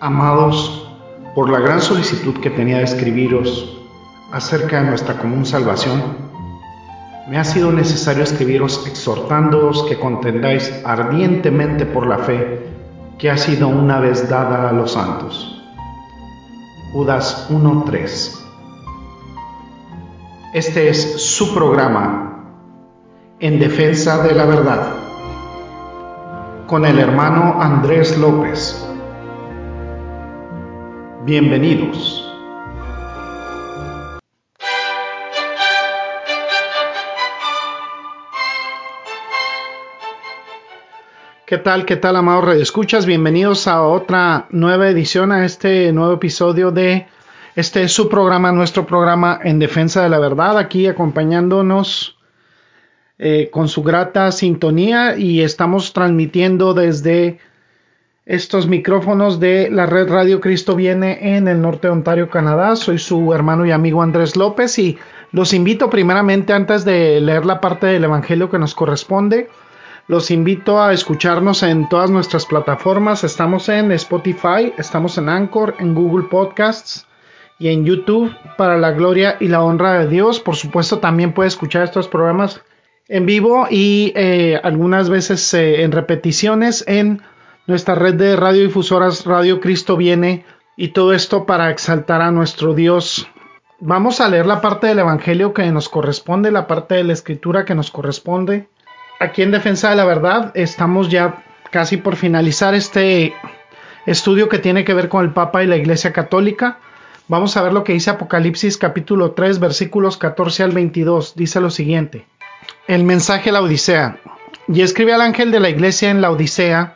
Amados, por la gran solicitud que tenía de escribiros acerca de nuestra común salvación, me ha sido necesario escribiros exhortándoos que contendáis ardientemente por la fe que ha sido una vez dada a los santos. Judas 1.3 Este es su programa en defensa de la verdad con el hermano Andrés López. Bienvenidos. ¿Qué tal? ¿Qué tal, amados Escuchas? Bienvenidos a otra nueva edición, a este nuevo episodio de este es su programa, nuestro programa en defensa de la verdad, aquí acompañándonos eh, con su grata sintonía y estamos transmitiendo desde estos micrófonos de la red Radio Cristo viene en el norte de Ontario, Canadá. Soy su hermano y amigo Andrés López y los invito primeramente antes de leer la parte del Evangelio que nos corresponde. Los invito a escucharnos en todas nuestras plataformas. Estamos en Spotify, estamos en Anchor, en Google Podcasts y en YouTube para la gloria y la honra de Dios. Por supuesto, también puede escuchar estos programas en vivo y eh, algunas veces eh, en repeticiones en nuestra red de radiodifusoras Radio Cristo viene y todo esto para exaltar a nuestro Dios. Vamos a leer la parte del Evangelio que nos corresponde, la parte de la Escritura que nos corresponde. Aquí en Defensa de la Verdad estamos ya casi por finalizar este estudio que tiene que ver con el Papa y la Iglesia Católica. Vamos a ver lo que dice Apocalipsis capítulo 3 versículos 14 al 22. Dice lo siguiente. El mensaje a la Odisea. Y escribe al ángel de la iglesia en la Odisea,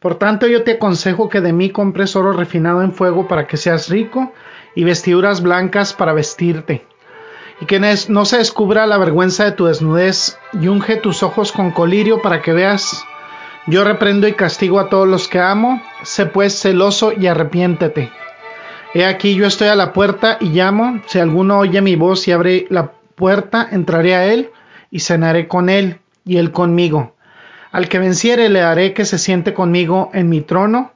Por tanto yo te aconsejo que de mí compres oro refinado en fuego para que seas rico y vestiduras blancas para vestirte. Y que no se descubra la vergüenza de tu desnudez y unge tus ojos con colirio para que veas. Yo reprendo y castigo a todos los que amo. Sé pues celoso y arrepiéntete. He aquí yo estoy a la puerta y llamo. Si alguno oye mi voz y abre la puerta, entraré a él y cenaré con él y él conmigo. Al que venciere le haré que se siente conmigo en mi trono,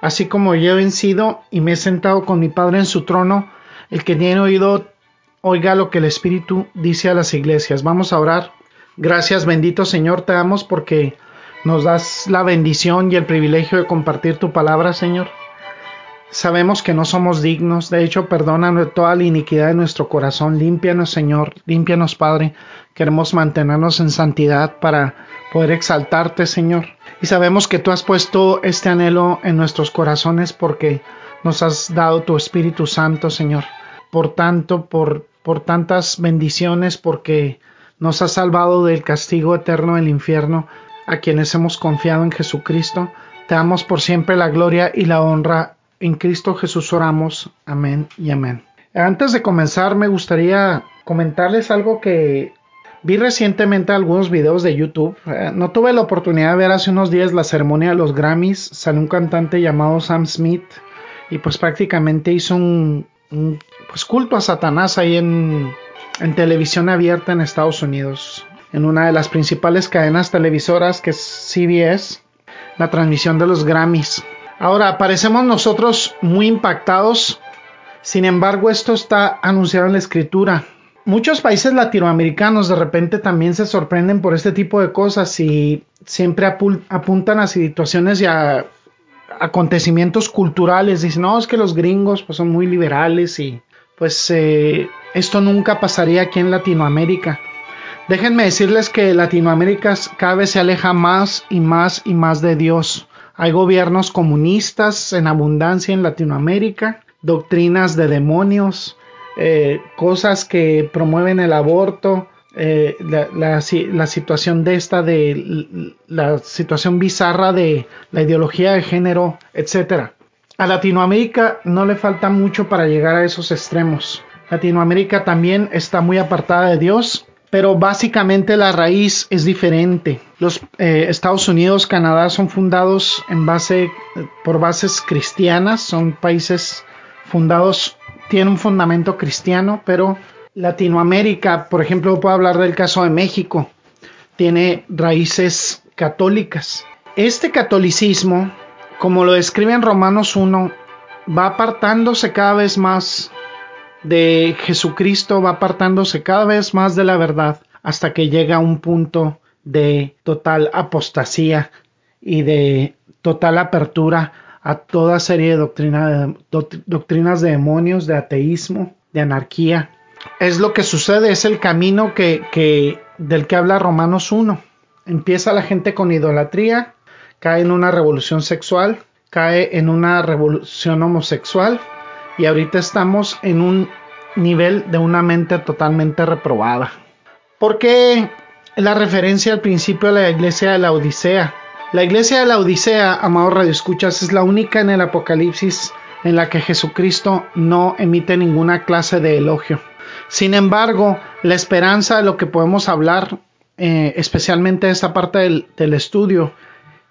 así como yo he vencido y me he sentado con mi Padre en su trono. El que tiene oído, oiga lo que el Espíritu dice a las iglesias. Vamos a orar. Gracias, bendito Señor, te damos porque nos das la bendición y el privilegio de compartir tu palabra, Señor. Sabemos que no somos dignos, de hecho, perdona toda la iniquidad de nuestro corazón, límpianos, Señor, límpianos, Padre. Queremos mantenernos en santidad para poder exaltarte, Señor. Y sabemos que tú has puesto este anhelo en nuestros corazones porque nos has dado tu Espíritu Santo, Señor. Por tanto, por, por tantas bendiciones, porque nos has salvado del castigo eterno del infierno, a quienes hemos confiado en Jesucristo. Te damos por siempre la gloria y la honra en Cristo Jesús oramos. Amén y amén. Antes de comenzar me gustaría comentarles algo que vi recientemente algunos videos de YouTube. Eh, no tuve la oportunidad de ver hace unos días la ceremonia de los Grammys. Salió un cantante llamado Sam Smith y pues prácticamente hizo un, pues culto a Satanás ahí en, en televisión abierta en Estados Unidos. En una de las principales cadenas televisoras que es CBS, la transmisión de los Grammys. Ahora, parecemos nosotros muy impactados, sin embargo esto está anunciado en la escritura. Muchos países latinoamericanos de repente también se sorprenden por este tipo de cosas y siempre apuntan a situaciones y a acontecimientos culturales. Dicen, no, es que los gringos pues, son muy liberales y pues eh, esto nunca pasaría aquí en Latinoamérica. Déjenme decirles que Latinoamérica cada vez se aleja más y más y más de Dios. Hay gobiernos comunistas en abundancia en Latinoamérica, doctrinas de demonios, eh, cosas que promueven el aborto, eh, la, situación de esta, de la situación bizarra de la ideología de género, etc. a Latinoamérica no le falta mucho para llegar a esos extremos. Latinoamérica también está muy apartada de Dios, pero básicamente la raíz es diferente. Los eh, Estados Unidos, Canadá son fundados en base por bases cristianas, son países fundados tienen un fundamento cristiano, pero Latinoamérica, por ejemplo, puedo hablar del caso de México, tiene raíces católicas. Este catolicismo, como lo describe en Romanos 1, va apartándose cada vez más de Jesucristo, va apartándose cada vez más de la verdad hasta que llega a un punto de total apostasía y de total apertura a toda serie de, doctrinas de demonios, de ateísmo, de anarquía. Es lo que sucede, es el camino que, del que habla Romanos 1. Empieza la gente con idolatría, cae en una revolución sexual, cae en una revolución homosexual y ahorita estamos en un nivel de una mente totalmente reprobada. ¿Por qué la referencia al principio de la iglesia de la Odisea? La iglesia de la Odisea, amado Radio Escuchas, es la única en el Apocalipsis en la que Jesucristo no emite ninguna clase de elogio. Sin embargo, la esperanza de lo que podemos hablar, eh, especialmente esta parte del estudio,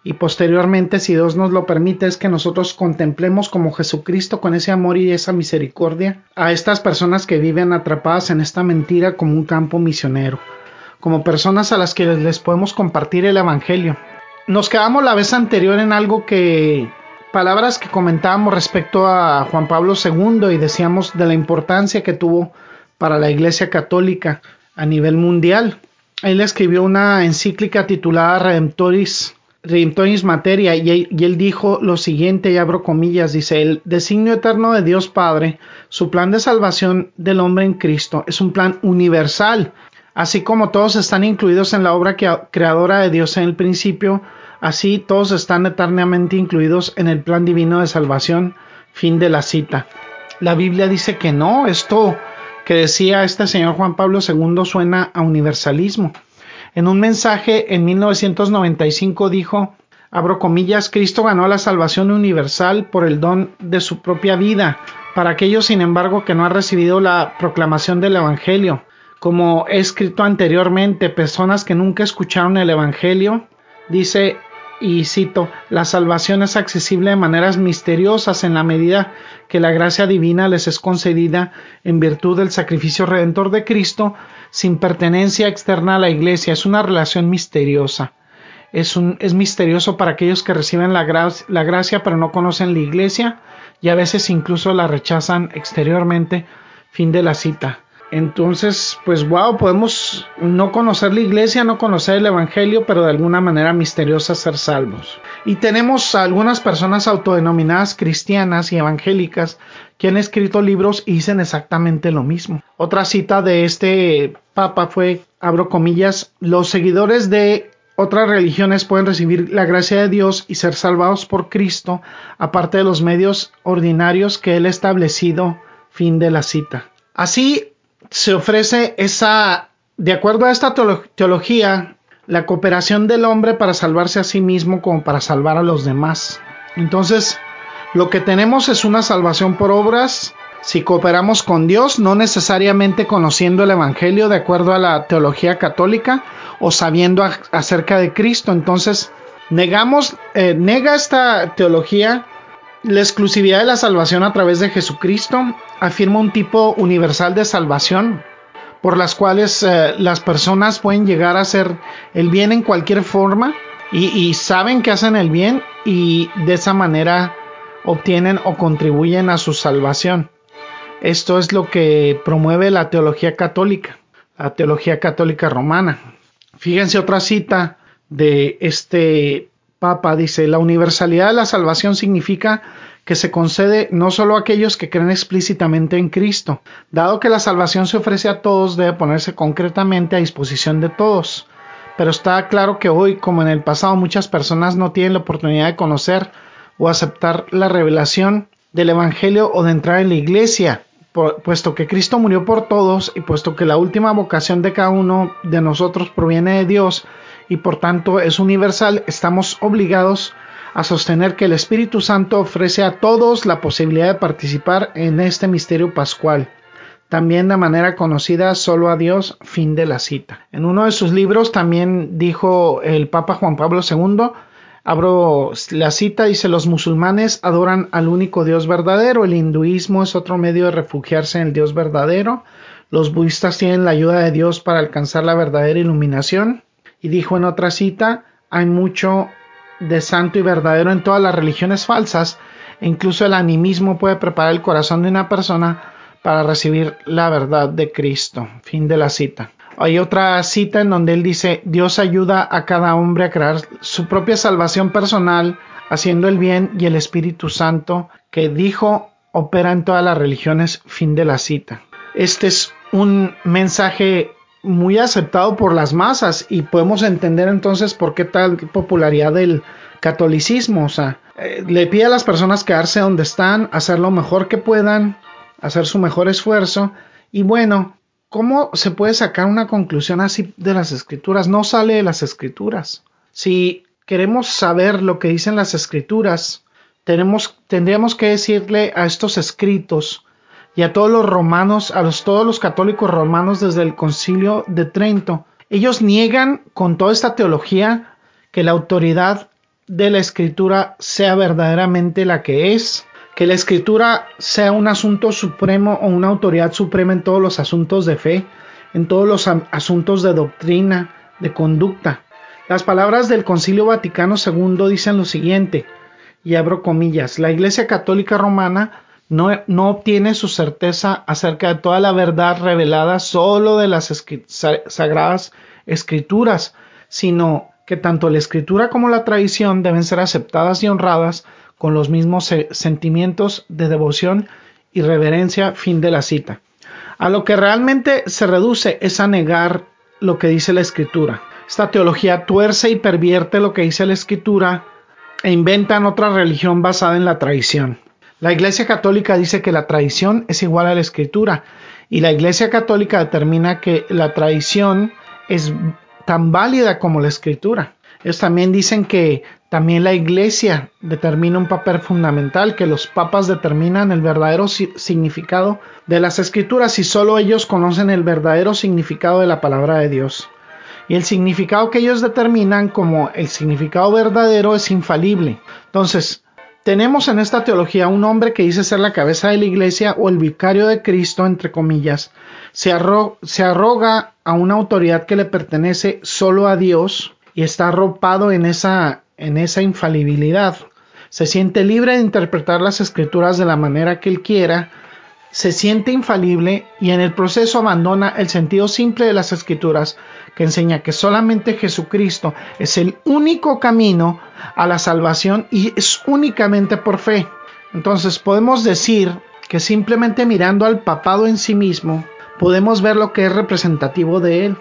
y posteriormente, si Dios nos lo permite, es que nosotros contemplemos como Jesucristo con ese amor y esa misericordia a estas personas que viven atrapadas en esta mentira como un campo misionero, como personas a las que les podemos compartir el Evangelio, nos quedamos la vez anterior en algo que palabras que comentábamos respecto a Juan Pablo II y decíamos de la importancia que tuvo para la Iglesia Católica a nivel mundial. Él escribió una encíclica titulada Redemptoris, Redemptoris Materia y, y él dijo lo siguiente, y abro comillas, dice, el designio eterno de Dios Padre, su plan de salvación del hombre en Cristo, es un plan universal Así como todos están incluidos en la obra creadora de Dios en el principio, así todos están eternamente incluidos en el plan divino de salvación. Fin de la cita. La Biblia dice que no, esto que decía este señor Juan Pablo II suena a universalismo. En un mensaje en 1995 dijo, abro comillas, Cristo ganó la salvación universal por el don de su propia vida, para aquellos sin embargo que no han recibido la proclamación del Evangelio como he escrito anteriormente, personas que nunca escucharon el Evangelio, dice, y cito, la salvación es accesible de maneras misteriosas en la medida que la gracia divina les es concedida en virtud del sacrificio redentor de Cristo sin pertenencia externa a la iglesia. Es una relación misteriosa. Es, misterioso para aquellos que reciben la, la gracia pero no conocen la iglesia y a veces incluso la rechazan exteriormente. Fin de la cita. Entonces, pues wow, podemos no conocer la iglesia, no conocer el Evangelio, pero de alguna manera misteriosa ser salvos. Y tenemos algunas personas autodenominadas cristianas y evangélicas que han escrito libros y dicen exactamente lo mismo. Otra cita de este papa fue, abro comillas, los seguidores de otras religiones pueden recibir la gracia de Dios y ser salvados por Cristo, aparte de los medios ordinarios que Él ha establecido. Fin de la cita. Así, se ofrece esa, de acuerdo a esta teología, la cooperación del hombre para salvarse a sí mismo como para salvar a los demás. Entonces, lo que tenemos es una salvación por obras si cooperamos con Dios, no necesariamente conociendo el Evangelio de acuerdo a la teología católica o sabiendo acerca de Cristo. Entonces, negamos, eh, nega esta teología la exclusividad de la salvación a través de Jesucristo afirma un tipo universal de salvación por las cuales eh, las personas pueden llegar a hacer el bien en cualquier forma y, saben que hacen el bien y de esa manera obtienen o contribuyen a su salvación. Esto es lo que promueve la teología católica, la teología católica romana. Fíjense otra cita de este Papa dice, la universalidad de la salvación significa que se concede no solo a aquellos que creen explícitamente en Cristo. Dado que la salvación se ofrece a todos, debe ponerse concretamente a disposición de todos. Pero está claro que hoy, como en el pasado, muchas personas no tienen la oportunidad de conocer o aceptar la revelación del Evangelio o de entrar en la iglesia, puesto que Cristo murió por todos y puesto que la última vocación de cada uno de nosotros proviene de Dios, y por tanto es universal, estamos obligados a sostener que el Espíritu Santo ofrece a todos la posibilidad de participar en este misterio pascual, también de manera conocida solo a Dios, fin de la cita. En uno de sus libros también dijo el Papa Juan Pablo II, abro la cita, dice, los musulmanes adoran al único Dios verdadero, el hinduismo es otro medio de refugiarse en el Dios verdadero, los budistas tienen la ayuda de Dios para alcanzar la verdadera iluminación, y dijo en otra cita, hay mucho de santo y verdadero en todas las religiones falsas, e incluso el animismo puede preparar el corazón de una persona para recibir la verdad de Cristo. Fin de la cita. Hay otra cita en donde él dice, Dios ayuda a cada hombre a crear su propia salvación personal, haciendo el bien y el Espíritu Santo, que dijo, opera en todas las religiones. Fin de la cita. Este es un mensaje muy aceptado por las masas y podemos entender entonces por qué tal popularidad del catolicismo. O sea, eh, le pide a las personas quedarse donde están, hacer lo mejor que puedan, hacer su mejor esfuerzo. Y bueno, ¿cómo se puede sacar una conclusión así de las escrituras? No sale de las escrituras. Si queremos saber lo que dicen las escrituras, tenemos, tendríamos que decirle a estos escritos y a todos los romanos, a los, todos los católicos romanos desde el concilio de Trento. Ellos niegan con toda esta teología que la autoridad de la escritura sea verdaderamente la que es, que la escritura sea un asunto supremo o una autoridad suprema en todos los asuntos de fe, en todos los asuntos de doctrina, de conducta. Las palabras del Concilio Vaticano II dicen lo siguiente, y abro comillas, la Iglesia Católica Romana no, obtiene su certeza acerca de toda la verdad revelada solo de las sagradas escrituras, sino que tanto la escritura como la tradición deben ser aceptadas y honradas con los mismos sentimientos de devoción y reverencia. Fin de la cita. A lo que realmente se reduce es a negar lo que dice la escritura. Esta teología tuerce y pervierte lo que dice la escritura e inventan otra religión basada en la tradición. La Iglesia Católica dice que la tradición es igual a la escritura y la Iglesia Católica determina que la tradición es tan válida como la escritura. Ellos también dicen que también la Iglesia determina un papel fundamental, que los papas determinan el verdadero significado de las escrituras y solo ellos conocen el verdadero significado de la palabra de Dios. Y el significado que ellos determinan como el significado verdadero es infalible. Entonces, tenemos en esta teología un hombre que dice ser la cabeza de la iglesia o el vicario de Cristo, entre comillas, se, arroga a una autoridad que le pertenece solo a Dios y está arropado en esa, en esa infalibilidad. Se siente libre de interpretar las escrituras de la manera que él quiera, se siente infalible y en el proceso abandona el sentido simple de las escrituras que enseña que solamente Jesucristo es el único camino a la salvación y es únicamente por fe. Entonces podemos decir que simplemente mirando al papado en sí mismo, podemos ver lo que es representativo de él.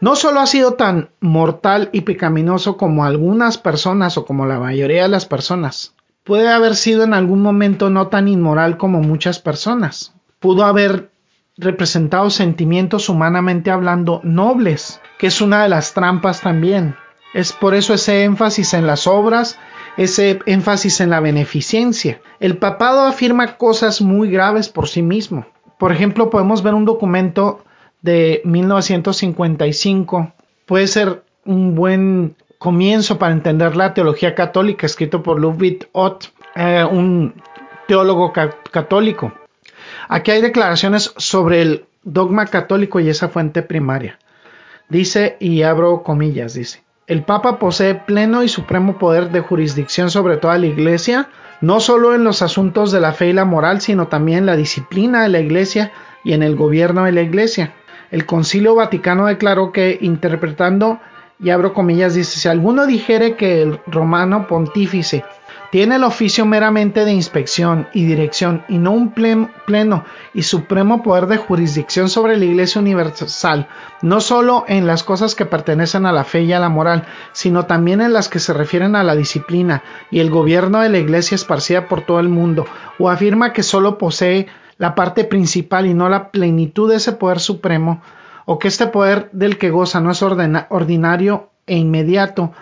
No solo ha sido tan mortal y pecaminoso como algunas personas o como la mayoría de las personas, puede haber sido en algún momento no tan inmoral como muchas personas. Pudo haber representado sentimientos humanamente hablando nobles, que es una de las trampas también. Es por eso ese énfasis en las obras, ese énfasis en la beneficencia. El papado afirma cosas muy graves por sí mismo. Por ejemplo, podemos ver un documento de 1955. Puede ser un buen comienzo para entender la teología católica, escrito por Ludwig Ott, eh, un teólogo católico. Aquí hay declaraciones sobre el dogma católico y esa fuente primaria. Dice, y abro comillas, dice, el Papa posee pleno y supremo poder de jurisdicción sobre toda la Iglesia, no solo en los asuntos de la fe y la moral, sino también en la disciplina de la Iglesia y en el gobierno de la Iglesia. El Concilio Vaticano declaró que, interpretando, y abro comillas, dice, si alguno dijere que el romano pontífice tiene el oficio meramente de inspección y dirección y no un pleno y supremo poder de jurisdicción sobre la Iglesia Universal, no solo en las cosas que pertenecen a la fe y a la moral, sino también en las que se refieren a la disciplina y el gobierno de la Iglesia esparcida por todo el mundo, o afirma que solo posee la parte principal y no la plenitud de ese poder supremo, o que este poder del que goza no es ordinario e inmediato,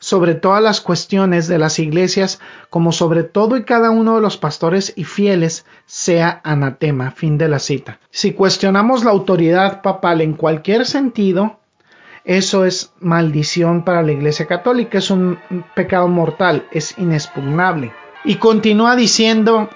sobre todas las cuestiones de las iglesias, como sobre todo y cada uno de los pastores y fieles, sea anatema. Fin de la cita. Si cuestionamos la autoridad papal en cualquier sentido, eso es maldición para la Iglesia Católica, es un pecado mortal, es inexpugnable. Y continúa diciendo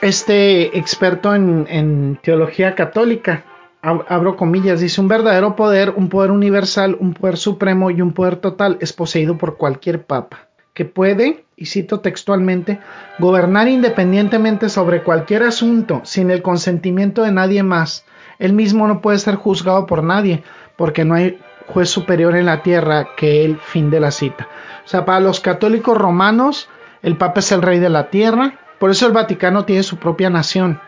este experto en, en teología católica, abro comillas, dice un verdadero poder, un poder universal, un poder supremo y un poder total es poseído por cualquier papa, que puede, y cito textualmente, gobernar independientemente sobre cualquier asunto sin el consentimiento de nadie más. Él mismo no puede ser juzgado por nadie, porque no hay juez superior en la tierra que él, fin de la cita. O sea, para los católicos romanos, el papa es el rey de la tierra, por eso el Vaticano tiene su propia nación,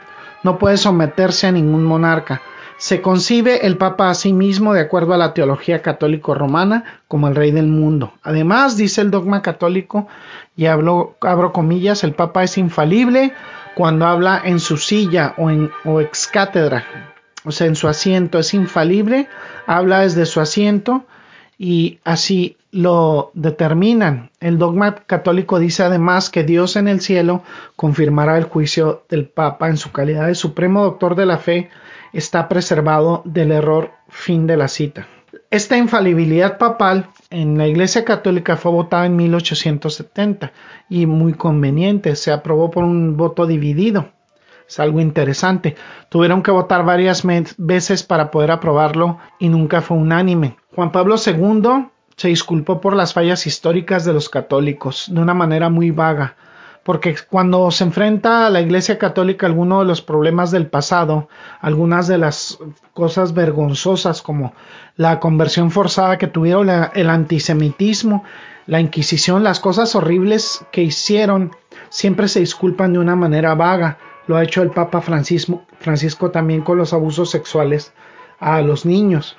no puede someterse a ningún monarca se concibe el Papa a sí mismo de acuerdo a la teología católico romana como el rey del mundo. Además, dice el dogma católico, y hablo, abro comillas, el Papa es infalible cuando habla en su silla o, en, o ex cátedra, o sea, en su asiento, es infalible, habla desde su asiento y así lo determinan. El dogma católico dice además que Dios en el cielo confirmará el juicio del Papa en su calidad de supremo doctor de la fe está preservado del error fin de la cita. Esta infalibilidad papal en la Iglesia Católica fue votada en 1870 y muy conveniente, se aprobó por un voto dividido. Es algo interesante. Tuvieron que votar varias veces para poder aprobarlo y nunca fue unánime. Juan Pablo II se disculpó por las fallas históricas de los católicos de una manera muy vaga porque cuando se enfrenta a la Iglesia Católica algunos de los problemas del pasado, algunas de las cosas vergonzosas como la conversión forzada que tuvieron, el antisemitismo, la Inquisición, las cosas horribles que hicieron, siempre se disculpan de una manera vaga. Lo ha hecho el Papa Francisco, Francisco también con los abusos sexuales a los niños.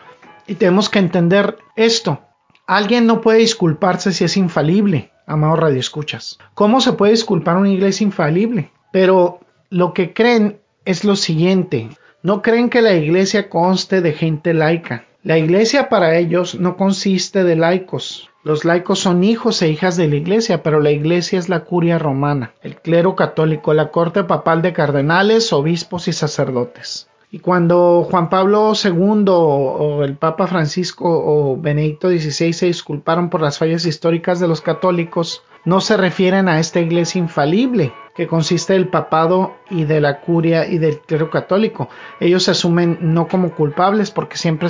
Y tenemos que entender esto. Alguien no puede disculparse si es infalible amado Radio Escuchas. ¿Cómo se puede disculpar una iglesia infalible? Pero lo que creen es lo siguiente. No creen que la iglesia conste de gente laica. La iglesia para ellos no consiste de laicos. Los laicos son hijos e hijas de la iglesia, pero la iglesia es la curia romana, el clero católico, la corte papal de cardenales, obispos y sacerdotes. Y cuando Juan Pablo II o el Papa Francisco o Benedicto XVI se disculparon por las fallas históricas de los católicos, no se refieren a esta iglesia infalible, que consiste del papado y de la curia y del clero católico. Ellos se asumen no como culpables porque siempre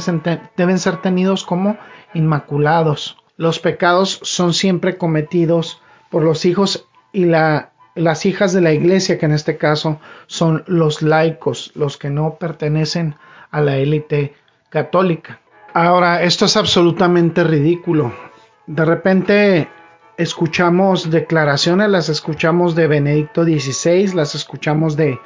deben ser tenidos como inmaculados. Los pecados son siempre cometidos por los hijos y la las hijas de la iglesia, que en este caso son los laicos, los que no pertenecen a la élite católica. Ahora, esto es absolutamente ridículo. De repente escuchamos declaraciones, las escuchamos de Benedicto XVI, las escuchamos de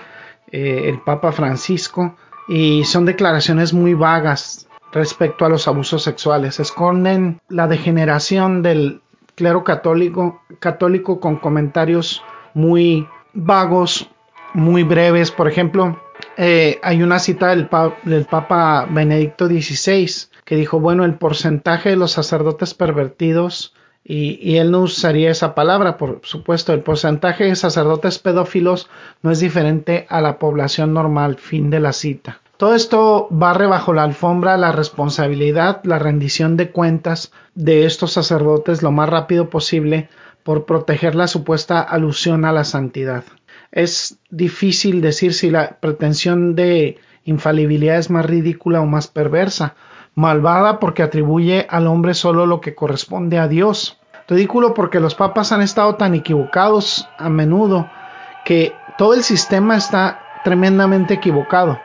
eh, el Papa Francisco, y son declaraciones muy vagas respecto a los abusos sexuales. Esconden la degeneración del clero católico, católico con comentarios muy vagos, muy breves. Por ejemplo, eh, hay una cita del, del Papa Benedicto XVI que dijo, bueno, el porcentaje de los sacerdotes pervertidos, y, y, él no usaría esa palabra, por supuesto, el porcentaje de sacerdotes pedófilos no es diferente a la población normal, fin de la cita. Todo esto barre bajo la alfombra la responsabilidad, la rendición de cuentas de estos sacerdotes lo más rápido posible por proteger la supuesta alusión a la santidad. Es difícil decir si la pretensión de infalibilidad es más ridícula o más perversa, malvada porque atribuye al hombre solo lo que corresponde a Dios, ridículo porque los papas han estado tan equivocados a menudo que todo el sistema está tremendamente equivocado,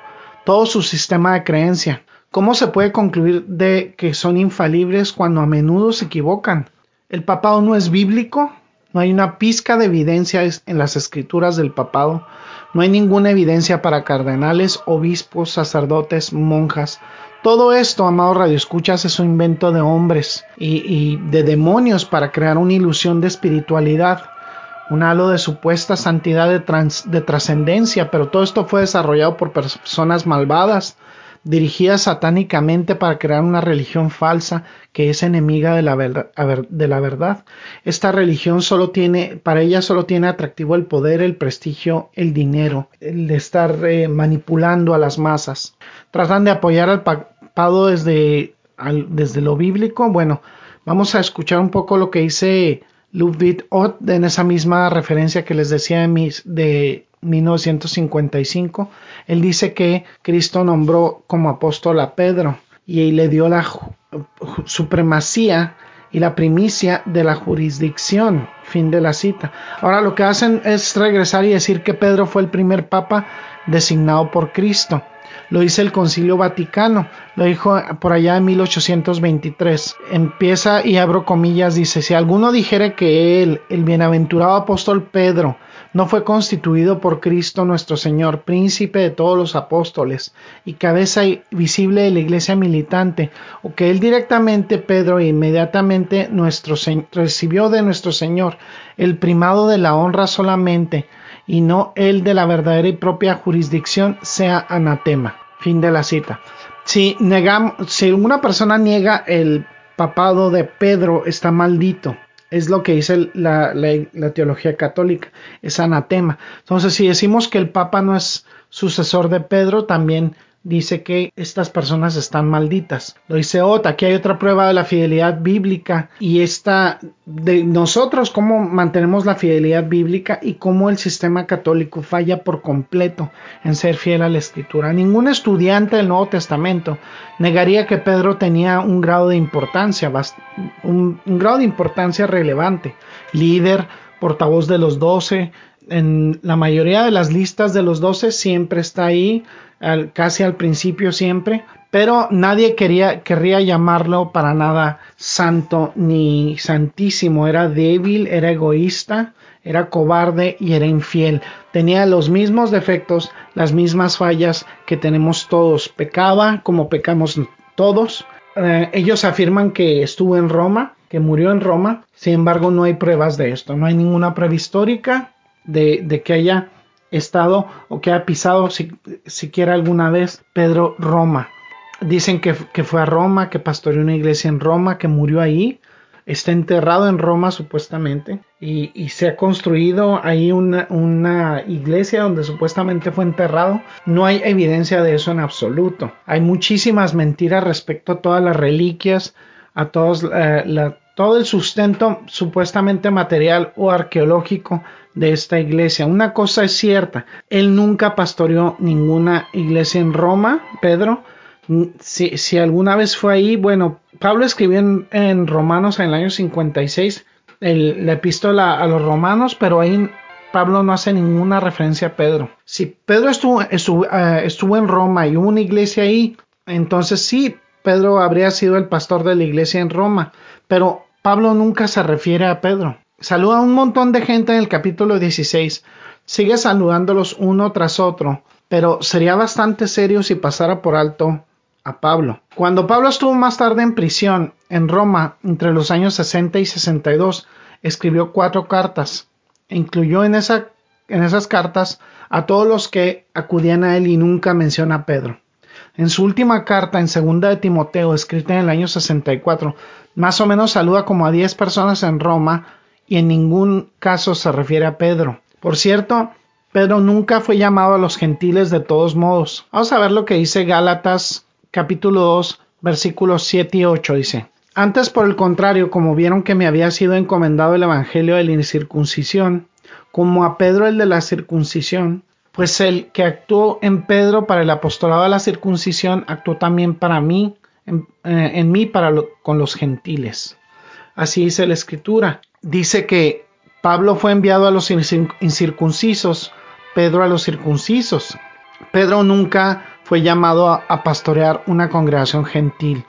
todo su sistema de creencia. ¿Cómo se puede concluir de que son infalibles cuando a menudo se equivocan? El papado no es bíblico, no hay una pizca de evidencia en las escrituras del papado, no hay ninguna evidencia para cardenales, obispos, sacerdotes, monjas. Todo esto, amado radioescuchas, es un invento de hombres y, y de demonios para crear una ilusión de espiritualidad, un halo de supuesta santidad de trascendencia, pero todo esto fue desarrollado por personas malvadas dirigida satánicamente para crear una religión falsa que es enemiga de la, verdad. Esta religión solo tiene, para ella solo tiene atractivo el poder, el prestigio, el dinero, el estar eh, manipulando a las masas. Tratan de apoyar al papado desde, desde lo bíblico. Bueno, vamos a escuchar un poco lo que dice Ludwig Ott en esa misma referencia que les decía de, mis, de 1955, él dice que Cristo nombró como apóstol a Pedro y le dio la supremacía y la primicia de la jurisdicción. Fin de la cita. Ahora lo que hacen es regresar y decir que Pedro fue el primer papa designado por Cristo. Lo dice el Concilio Vaticano, lo dijo por allá en 1823. Empieza y abro comillas, dice, si alguno dijere que él, el bienaventurado apóstol Pedro, no fue constituido por Cristo nuestro Señor, príncipe de todos los apóstoles y cabeza visible de la iglesia militante, o que él directamente, Pedro, inmediatamente nuestro, recibió de nuestro Señor el primado de la honra solamente, y no el de la verdadera y propia jurisdicción, sea anatema. Fin de la cita. Si, negamos, si una persona niega el papado de Pedro, está maldito es lo que dice la, teología católica, es anatema. Entonces, si decimos que el Papa no es sucesor de Pedro, también dice que estas personas están malditas. Lo dice Ota, aquí hay otra prueba de la fidelidad bíblica y esta de nosotros cómo mantenemos la fidelidad bíblica y cómo el sistema católico falla por completo en ser fiel a la escritura. Ningún estudiante del Nuevo Testamento negaría que Pedro tenía un grado de importancia, un, un grado de importancia relevante, líder, portavoz de los doce, en la mayoría de las listas de los doce siempre está ahí casi al principio siempre, pero nadie quería, querría llamarlo para nada santo ni santísimo, era débil, era egoísta, era cobarde y era infiel. Tenía los mismos defectos, las mismas fallas que tenemos todos. Pecaba como pecamos todos. Eh, ellos afirman que estuvo en Roma, que murió en Roma. Sin embargo, no hay pruebas de esto. No hay ninguna prueba histórica de, de que haya estado o que ha pisado siquiera alguna vez Pedro Roma. Dicen que, fue a Roma, que pastoreó una iglesia en Roma, que murió ahí. Está enterrado en Roma supuestamente y, se ha construido ahí una, una, iglesia donde supuestamente fue enterrado. No hay evidencia de eso en absoluto. Hay muchísimas mentiras respecto a todas las reliquias, a todos eh, la, todo el sustento supuestamente material o arqueológico de esta iglesia. Una cosa es cierta, él nunca pastoreó ninguna iglesia en Roma, Pedro. Si, alguna vez fue ahí, bueno, Pablo escribió en, Romanos en el año 56 el, la epístola a los romanos, pero ahí Pablo no hace ninguna referencia a Pedro. Si Pedro estuvo, estuvo, eh, estuvo en Roma y hubo una iglesia ahí, entonces sí, Pedro habría sido el pastor de la iglesia en Roma, pero Pablo nunca se refiere a Pedro. Saluda a un montón de gente en el capítulo 16. Sigue saludándolos uno tras otro, pero sería bastante serio si pasara por alto a Pablo. Cuando Pablo estuvo más tarde en prisión en Roma entre los años 60 y 62, escribió cuatro cartas. Incluyó en, en esas cartas a todos los que acudían a él y nunca menciona a Pedro. En su última carta, en segunda de Timoteo, escrita en el año 64, más o menos saluda como a 10 personas en Roma y en ningún caso se refiere a Pedro. Por cierto, Pedro nunca fue llamado a los gentiles de todos modos. Vamos a ver lo que dice Gálatas capítulo 2 versículos 7 y 8 dice. Antes por el contrario, como vieron que me había sido encomendado el evangelio de la incircuncisión, como a Pedro el de la circuncisión, pues el que actuó en Pedro para el apostolado de la circuncisión actuó también para mí, en, eh, mí para con los gentiles. Así dice la escritura. Dice que Pablo fue enviado a los incircuncisos, Pedro a los circuncisos. Pedro nunca fue llamado a pastorear una congregación gentil.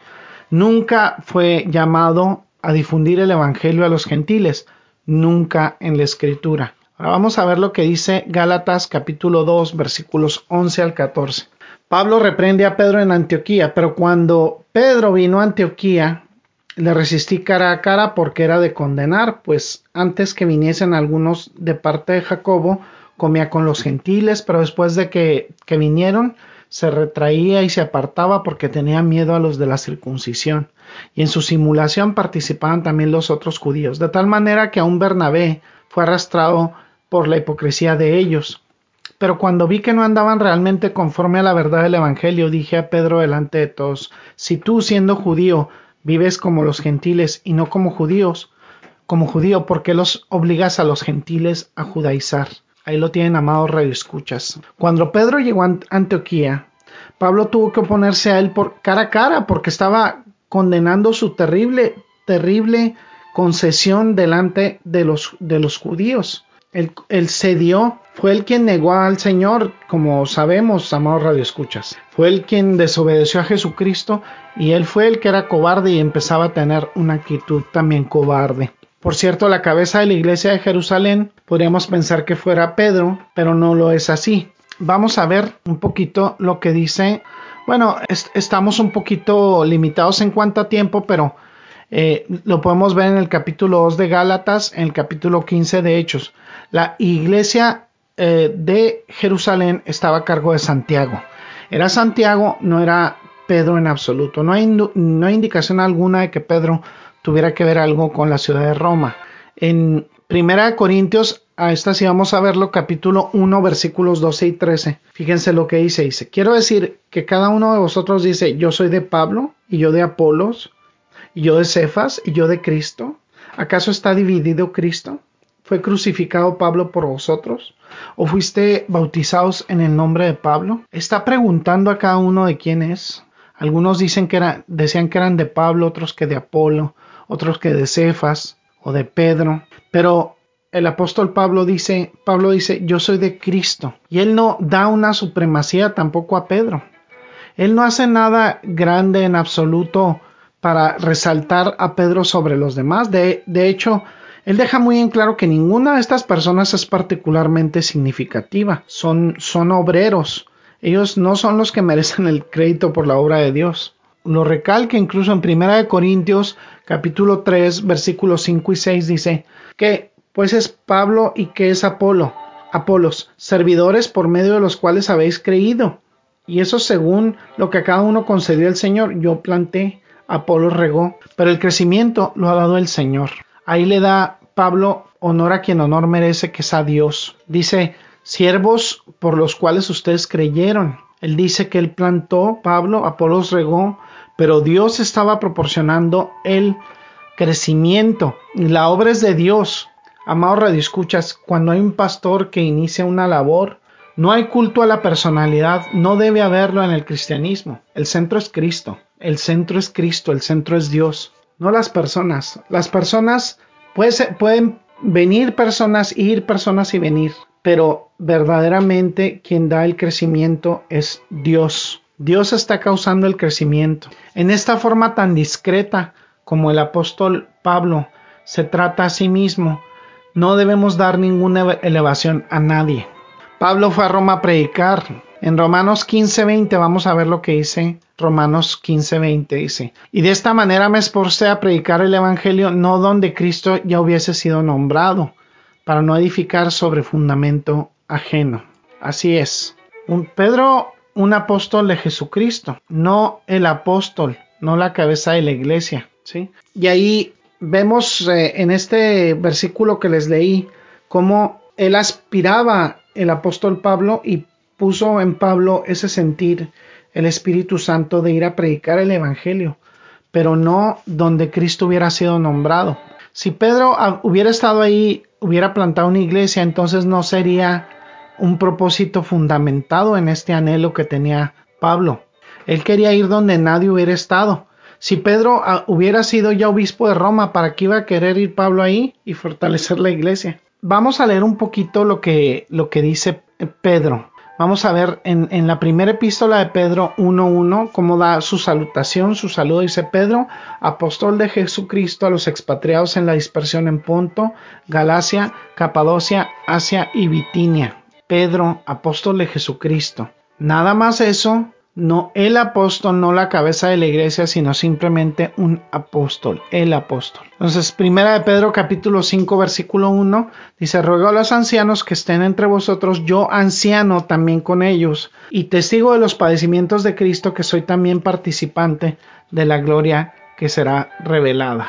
Nunca fue llamado a difundir el Evangelio a los gentiles. Nunca en la escritura. Ahora vamos a ver lo que dice Gálatas capítulo 2 versículos 11 al 14. Pablo reprende a Pedro en Antioquía, pero cuando Pedro vino a Antioquía, le resistí cara a cara porque era de condenar, pues antes que viniesen algunos de parte de Jacobo, comía con los gentiles, pero después de que, que vinieron, se retraía y se apartaba porque tenía miedo a los de la circuncisión, y en su simulación participaban también los otros judíos, de tal manera que aun Bernabé fue arrastrado por la hipocresía de ellos. Pero cuando vi que no andaban realmente conforme a la verdad del Evangelio, dije a Pedro delante de todos, si tú siendo judío vives como los gentiles y no como judíos, como judío, ¿por qué los obligas a los gentiles a judaizar? Ahí lo tienen, amados radioescuchas. Cuando Pedro llegó a Antioquía, Pablo tuvo que oponerse a él por cara a cara porque estaba condenando su terrible, terrible concesión delante de los, de los judíos. Él, él, cedió, fue el quien negó al Señor, como sabemos, amados radioescuchas. Fue el quien desobedeció a Jesucristo y él fue el que era cobarde y empezaba a tener una actitud también cobarde. Por cierto, la cabeza de la iglesia de Jerusalén podríamos pensar que fuera Pedro, pero no lo es así. Vamos a ver un poquito lo que dice. Bueno, estamos un poquito limitados en cuanto a tiempo, pero eh, lo podemos ver en el capítulo 2 de Gálatas, en el capítulo 15 de Hechos. La iglesia eh, de Jerusalén estaba a cargo de Santiago. Era Santiago, no era Pedro en absoluto. No hay, no hay indicación alguna de que Pedro tuviera que ver algo con la ciudad de Roma. En Primera Corintios, a esta sí vamos a verlo, capítulo 1, versículos 12 y 13. Fíjense lo que dice, dice, quiero decir que cada uno de vosotros dice, yo soy de Pablo, y yo de Apolos, y yo de Cefas, y yo de Cristo. ¿Acaso está dividido Cristo? ¿Fue crucificado Pablo por vosotros? ¿O fuiste bautizados en el nombre de Pablo? Está preguntando a cada uno de quién es. Algunos dicen que era, decían que eran de Pablo, otros que de Apolo, otros que de Cefas o de Pedro, pero el apóstol Pablo dice, Pablo dice, yo soy de Cristo, y él no da una supremacía tampoco a Pedro. Él no hace nada grande en absoluto para resaltar a Pedro sobre los demás. De, de hecho, él deja muy en claro que ninguna de estas personas es particularmente significativa. Son, son obreros. Ellos no son los que merecen el crédito por la obra de Dios. Lo recalca incluso en Primera de Corintios capítulo 3 versículos 5 y 6 dice que pues es Pablo y que es Apolo, Apolos, servidores por medio de los cuales habéis creído. Y eso según lo que a cada uno concedió el Señor. Yo planté, Apolo regó, pero el crecimiento lo ha dado el Señor. Ahí le da Pablo honor a quien honor merece, que es a Dios. Dice, siervos por los cuales ustedes creyeron. Él dice que él plantó, Pablo, Apolos regó, pero Dios estaba proporcionando el crecimiento. La obra es de Dios. Amado Radio Escuchas, cuando hay un pastor que inicia una labor, no hay culto a la personalidad, no debe haberlo en el cristianismo. El centro es Cristo, el centro es Cristo, el centro es Dios, no las personas. Las personas pueden venir personas, ir personas y venir, pero verdaderamente quien da el crecimiento es Dios. Dios está causando el crecimiento. En esta forma tan discreta como el apóstol Pablo se trata a sí mismo, no debemos dar ninguna elevación a nadie. Pablo fue a Roma a predicar. En Romanos 15:20 vamos a ver lo que dice Romanos 15:20 dice, y de esta manera me esforcé a predicar el Evangelio no donde Cristo ya hubiese sido nombrado, para no edificar sobre fundamento ajeno. Así es. Un Pedro un apóstol de Jesucristo, no el apóstol, no la cabeza de la iglesia, ¿sí? Y ahí vemos eh, en este versículo que les leí cómo él aspiraba el apóstol Pablo y puso en Pablo ese sentir el Espíritu Santo de ir a predicar el Evangelio, pero no donde Cristo hubiera sido nombrado. Si Pedro hubiera estado ahí, hubiera plantado una iglesia, entonces no sería un propósito fundamentado en este anhelo que tenía Pablo. Él quería ir donde nadie hubiera estado. Si Pedro ah, hubiera sido ya obispo de Roma, ¿para qué iba a querer ir Pablo ahí y fortalecer la iglesia? Vamos a leer un poquito lo que, lo que dice Pedro. Vamos a ver en, la primera epístola de Pedro 1.1 cómo da su salutación, su saludo. Dice Pedro, apóstol de Jesucristo a los expatriados en la dispersión en Ponto, Galacia, Capadocia, Asia y Bitinia Pedro, apóstol de Jesucristo. Nada más eso, no el apóstol, no la cabeza de la iglesia, sino simplemente un apóstol, el apóstol. Entonces, primera de Pedro capítulo 5 versículo 1 dice, ruego a los ancianos que estén entre vosotros, yo anciano también con ellos, y testigo de los padecimientos de Cristo, que soy también participante de la gloria que será revelada.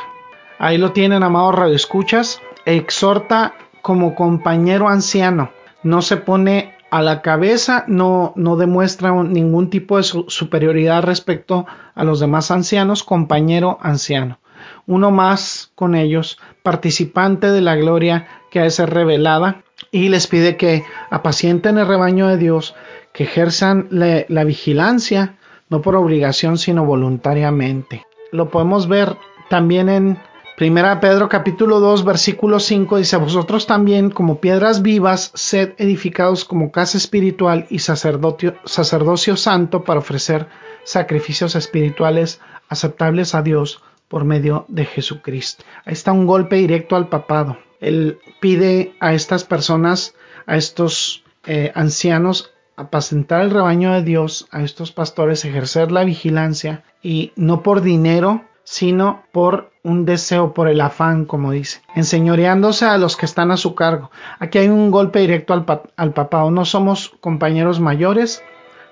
Ahí lo tienen, amados radioescuchas, exhorta como compañero anciano, no se pone a la cabeza no, no demuestra ningún tipo de superioridad respecto a los demás ancianos, compañero anciano. Uno más con ellos, participante de la gloria que ha de ser revelada, y les pide que apacienten el rebaño de Dios, que ejerzan la vigilancia, no por obligación, sino voluntariamente. Lo podemos ver también en Primera Pedro capítulo 2 versículo 5 dice, vosotros también como piedras vivas, sed edificados como casa espiritual y sacerdocio, santo para ofrecer sacrificios espirituales aceptables a Dios por medio de Jesucristo. Ahí está un golpe directo al papado. Él pide a estas personas, a estos eh, ancianos, apacentar el rebaño de Dios, a estos pastores, ejercer la vigilancia y no por dinero, sino por un deseo, por el afán, como dice, enseñoreándose a los que están a su cargo. Aquí hay un golpe directo al, al papado. No somos compañeros mayores,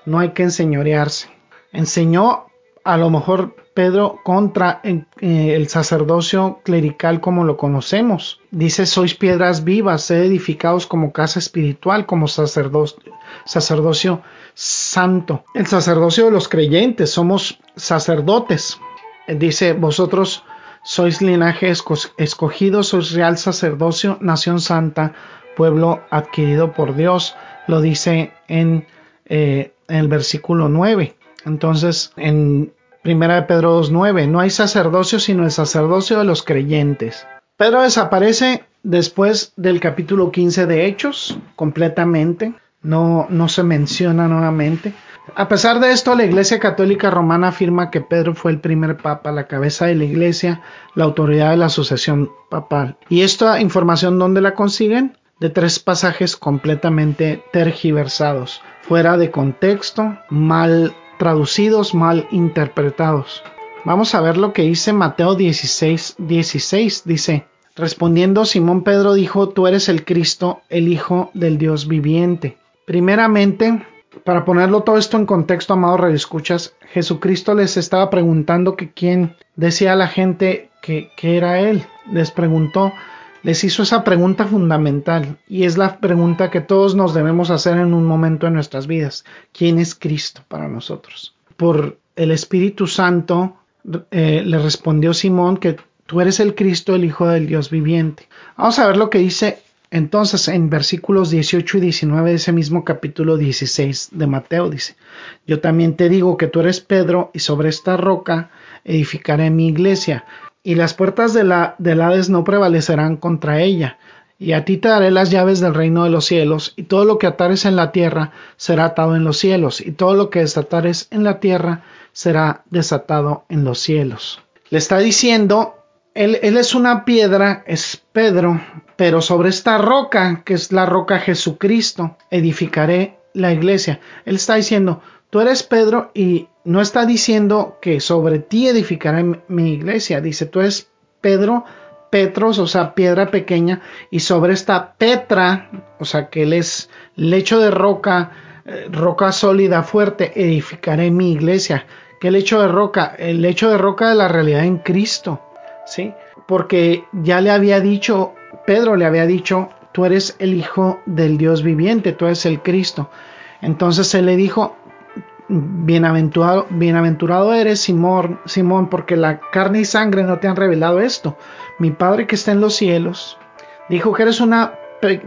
no hay que enseñorearse. Enseñó a lo mejor Pedro contra eh, el sacerdocio clerical como lo conocemos. Dice, sois piedras vivas, sed edificados como casa espiritual, como sacerdocio santo. El sacerdocio de los creyentes, somos sacerdotes dice, vosotros sois linaje escogido, sois real sacerdocio, nación santa, pueblo adquirido por Dios, lo dice en, eh, el versículo 9. Entonces, en Primera de Pedro 2.9, no hay sacerdocio sino el sacerdocio de los creyentes. Pedro desaparece después del capítulo 15 de Hechos, completamente, no, no se menciona nuevamente. A pesar de esto, la Iglesia Católica Romana afirma que Pedro fue el primer papa, la cabeza de la Iglesia, la autoridad de la sucesión papal. ¿Y esta información dónde la consiguen? De tres pasajes completamente tergiversados, fuera de contexto, mal traducidos, mal interpretados. Vamos a ver lo que dice Mateo 16, 16. Dice, respondiendo Simón Pedro dijo, tú eres el Cristo, el Hijo del Dios viviente. Primeramente, para ponerlo todo esto en contexto, amado escuchas, Jesucristo les estaba preguntando que quién decía a la gente que, que era Él. Les preguntó, les hizo esa pregunta fundamental y es la pregunta que todos nos debemos hacer en un momento de nuestras vidas. ¿Quién es Cristo para nosotros? Por el Espíritu Santo eh, le respondió Simón que tú eres el Cristo, el Hijo del Dios viviente. Vamos a ver lo que dice entonces, en versículos 18 y 19 de ese mismo capítulo 16 de Mateo dice, yo también te digo que tú eres Pedro y sobre esta roca edificaré mi iglesia y las puertas de la, del Hades no prevalecerán contra ella. Y a ti te daré las llaves del reino de los cielos, y todo lo que atares en la tierra será atado en los cielos, y todo lo que desatares en la tierra será desatado en los cielos. Le está diciendo él, es una piedra, es Pedro, pero sobre esta roca, que es la roca Jesucristo, edificaré la iglesia. Él está diciendo, tú eres Pedro y no está diciendo que sobre ti edificaré mi iglesia. Dice, tú eres Pedro, Petros, o sea, piedra pequeña, y sobre esta Petra, o sea, que él es lecho de roca, eh, roca sólida, fuerte, edificaré mi iglesia. ¿Qué lecho de roca? El lecho de roca de la realidad en Cristo. Porque ya le había dicho, Pedro le había dicho, tú eres el Hijo del Dios viviente, tú eres el Cristo. Entonces él le dijo, bienaventurado, bienaventurado eres Simón, Simón, porque la carne y sangre no te han revelado esto. Mi Padre que está en los cielos dijo que eres una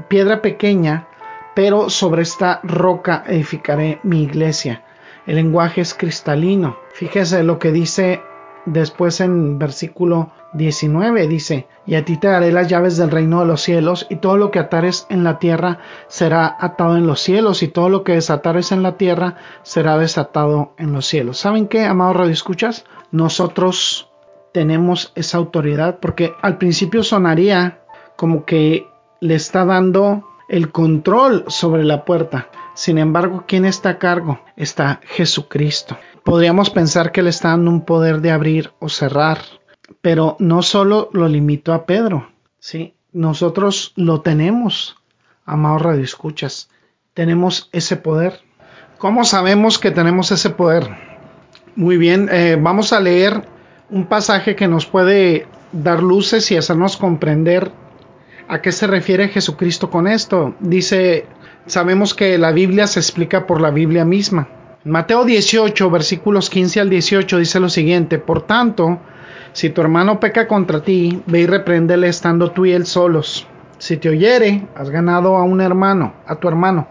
piedra pequeña, pero sobre esta roca edificaré mi iglesia. El lenguaje es cristalino. Fíjese lo que dice después en versículo 19 dice, y a ti te daré las llaves del reino de los cielos, y todo lo que atares en la tierra será atado en los cielos, y todo lo que desatares en la tierra será desatado en los cielos. ¿Saben qué, amados escuchas Nosotros tenemos esa autoridad, porque al principio sonaría como que le está dando el control sobre la puerta. Sin embargo, ¿quién está a cargo? Está Jesucristo. Podríamos pensar que le está dando un poder de abrir o cerrar, pero no solo lo limitó a Pedro, ¿sí? Nosotros lo tenemos, amados radioescuchas. Tenemos ese poder. ¿Cómo sabemos que tenemos ese poder? Muy bien, eh, vamos a leer un pasaje que nos puede dar luces y hacernos comprender a qué se refiere Jesucristo con esto. Dice, sabemos que la Biblia se explica por la Biblia misma. Mateo 18, versículos 15 al 18 dice lo siguiente, por tanto, si tu hermano peca contra ti, ve y repréndele estando tú y él solos. Si te oyere, has ganado a un hermano, a tu hermano.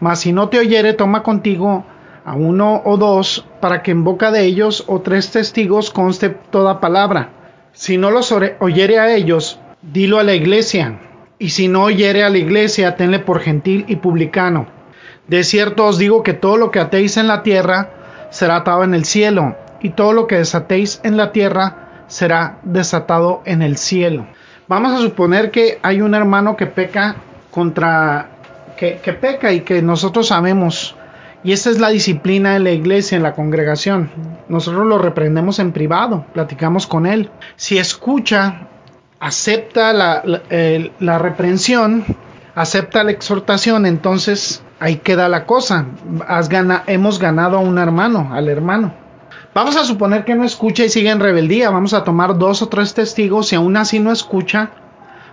Mas si no te oyere, toma contigo a uno o dos, para que en boca de ellos o tres testigos conste toda palabra. Si no los oyere a ellos, dilo a la iglesia. Y si no oyere a la iglesia, tenle por gentil y publicano. De cierto os digo que todo lo que atéis en la tierra será atado en el cielo, y todo lo que desatéis en la tierra será desatado en el cielo. Vamos a suponer que hay un hermano que peca contra que, peca y que nosotros sabemos y esa es la disciplina de la iglesia, en la congregación. Nosotros lo reprendemos en privado, platicamos con él. Si escucha, acepta la, la, reprensión, acepta la exhortación, entonces ahí queda la cosa. Has hemos ganado a un hermano, al hermano. Vamos a suponer que no escucha y sigue en rebeldía. Vamos a tomar dos o tres testigos y aún así no escucha.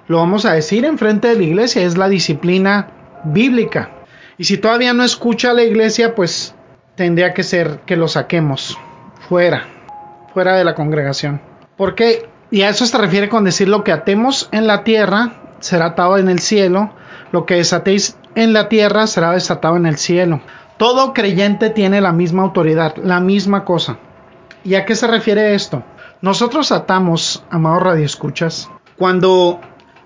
Lo vamos a decir en frente de la iglesia. Es la disciplina bíblica. Y si todavía no escucha a la iglesia, pues tendría que ser que lo saquemos fuera, fuera de la congregación. Porque, y a eso se refiere con decir lo que atemos en la tierra será atado en el cielo, lo que desatéis en la tierra será desatado en el cielo. Todo creyente tiene la misma autoridad, la misma cosa. ¿Y a qué se refiere esto? Nosotros atamos, amados radioescuchas, cuando,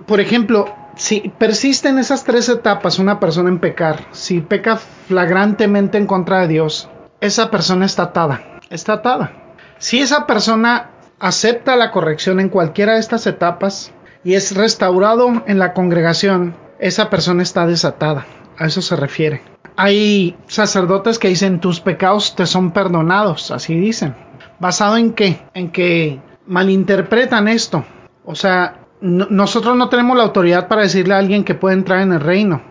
por ejemplo, si persiste en esas tres etapas una persona en pecar, si peca flagrantemente en contra de Dios, esa persona está atada, está atada. Si esa persona acepta la corrección en cualquiera de estas etapas y es restaurado en la congregación, esa persona está desatada. A eso se refiere. Hay sacerdotes que dicen tus pecados te son perdonados, así dicen. ¿Basado en qué? En que malinterpretan esto. O sea, nosotros no tenemos la autoridad para decirle a alguien que puede entrar en el reino.